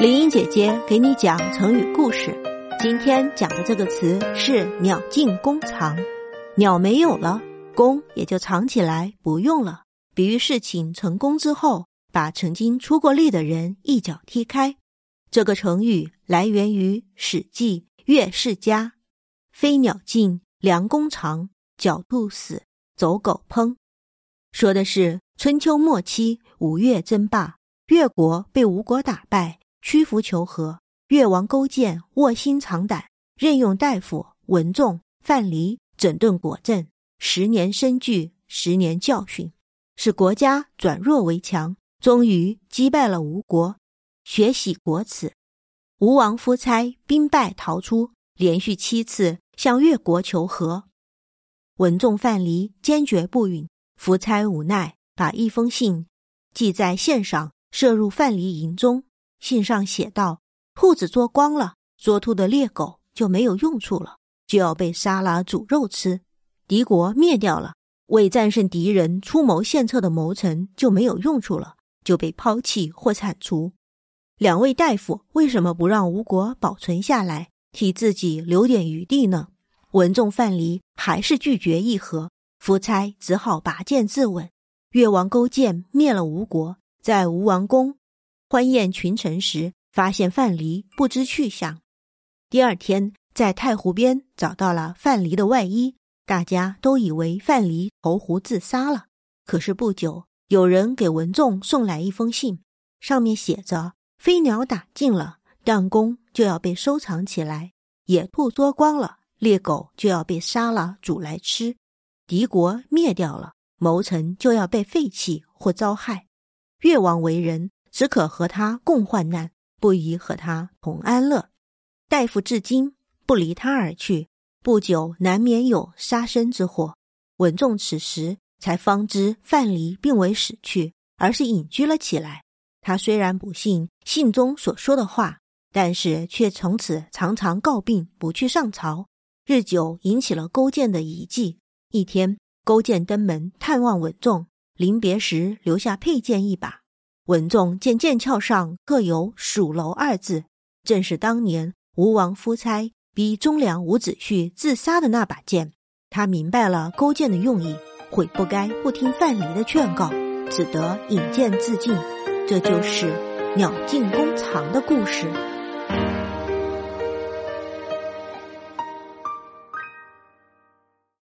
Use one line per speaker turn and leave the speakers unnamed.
林英姐姐给你讲成语故事。今天讲的这个词是“鸟尽弓藏”。鸟没有了，弓也就藏起来不用了，比喻事情成功之后，把曾经出过力的人一脚踢开。这个成语来源于《史记·岳世家》：“飞鸟尽，良弓藏；狡兔死，走狗烹。”说的是春秋末期吴越争霸，越国被吴国打败。屈服求和，越王勾践卧薪尝胆，任用大夫文仲、范蠡整顿国政，十年生聚，十年教训，使国家转弱为强，终于击败了吴国，血洗国耻。吴王夫差兵败逃出，连续七次向越国求和，文仲、范蠡坚决不允。夫差无奈，把一封信系在线上，射入范蠡营中。信上写道：“兔子捉光了，捉兔的猎狗就没有用处了，就要被杀了煮肉吃。敌国灭掉了，为战胜敌人出谋献策的谋臣就没有用处了，就被抛弃或铲除。两位大夫为什么不让吴国保存下来，替自己留点余地呢？”文仲、范蠡还是拒绝议和，夫差只好拔剑自刎。越王勾践灭了吴国，在吴王宫。欢宴群臣时，发现范蠡不知去向。第二天，在太湖边找到了范蠡的外衣，大家都以为范蠡投湖自杀了。可是不久，有人给文仲送来一封信，上面写着：“飞鸟打尽了，弹弓就要被收藏起来；野兔捉光了，猎狗就要被杀了煮来吃；敌国灭掉了，谋臣就要被废弃或遭害。越王为人。”只可和他共患难，不宜和他同安乐。大夫至今不离他而去，不久难免有杀身之祸。文仲此时才方知范蠡并未死去，而是隐居了起来。他虽然不信信中所说的话，但是却从此常常告病，不去上朝。日久，引起了勾践的疑忌。一天，勾践登门探望文仲，临别时留下佩剑一把。文仲见剑鞘上刻有“蜀楼”二字，正是当年吴王夫差逼忠良伍子胥自杀的那把剑。他明白了勾践的用意，悔不该不听范蠡的劝告，只得引剑自尽。这就是“鸟尽弓藏”的故事。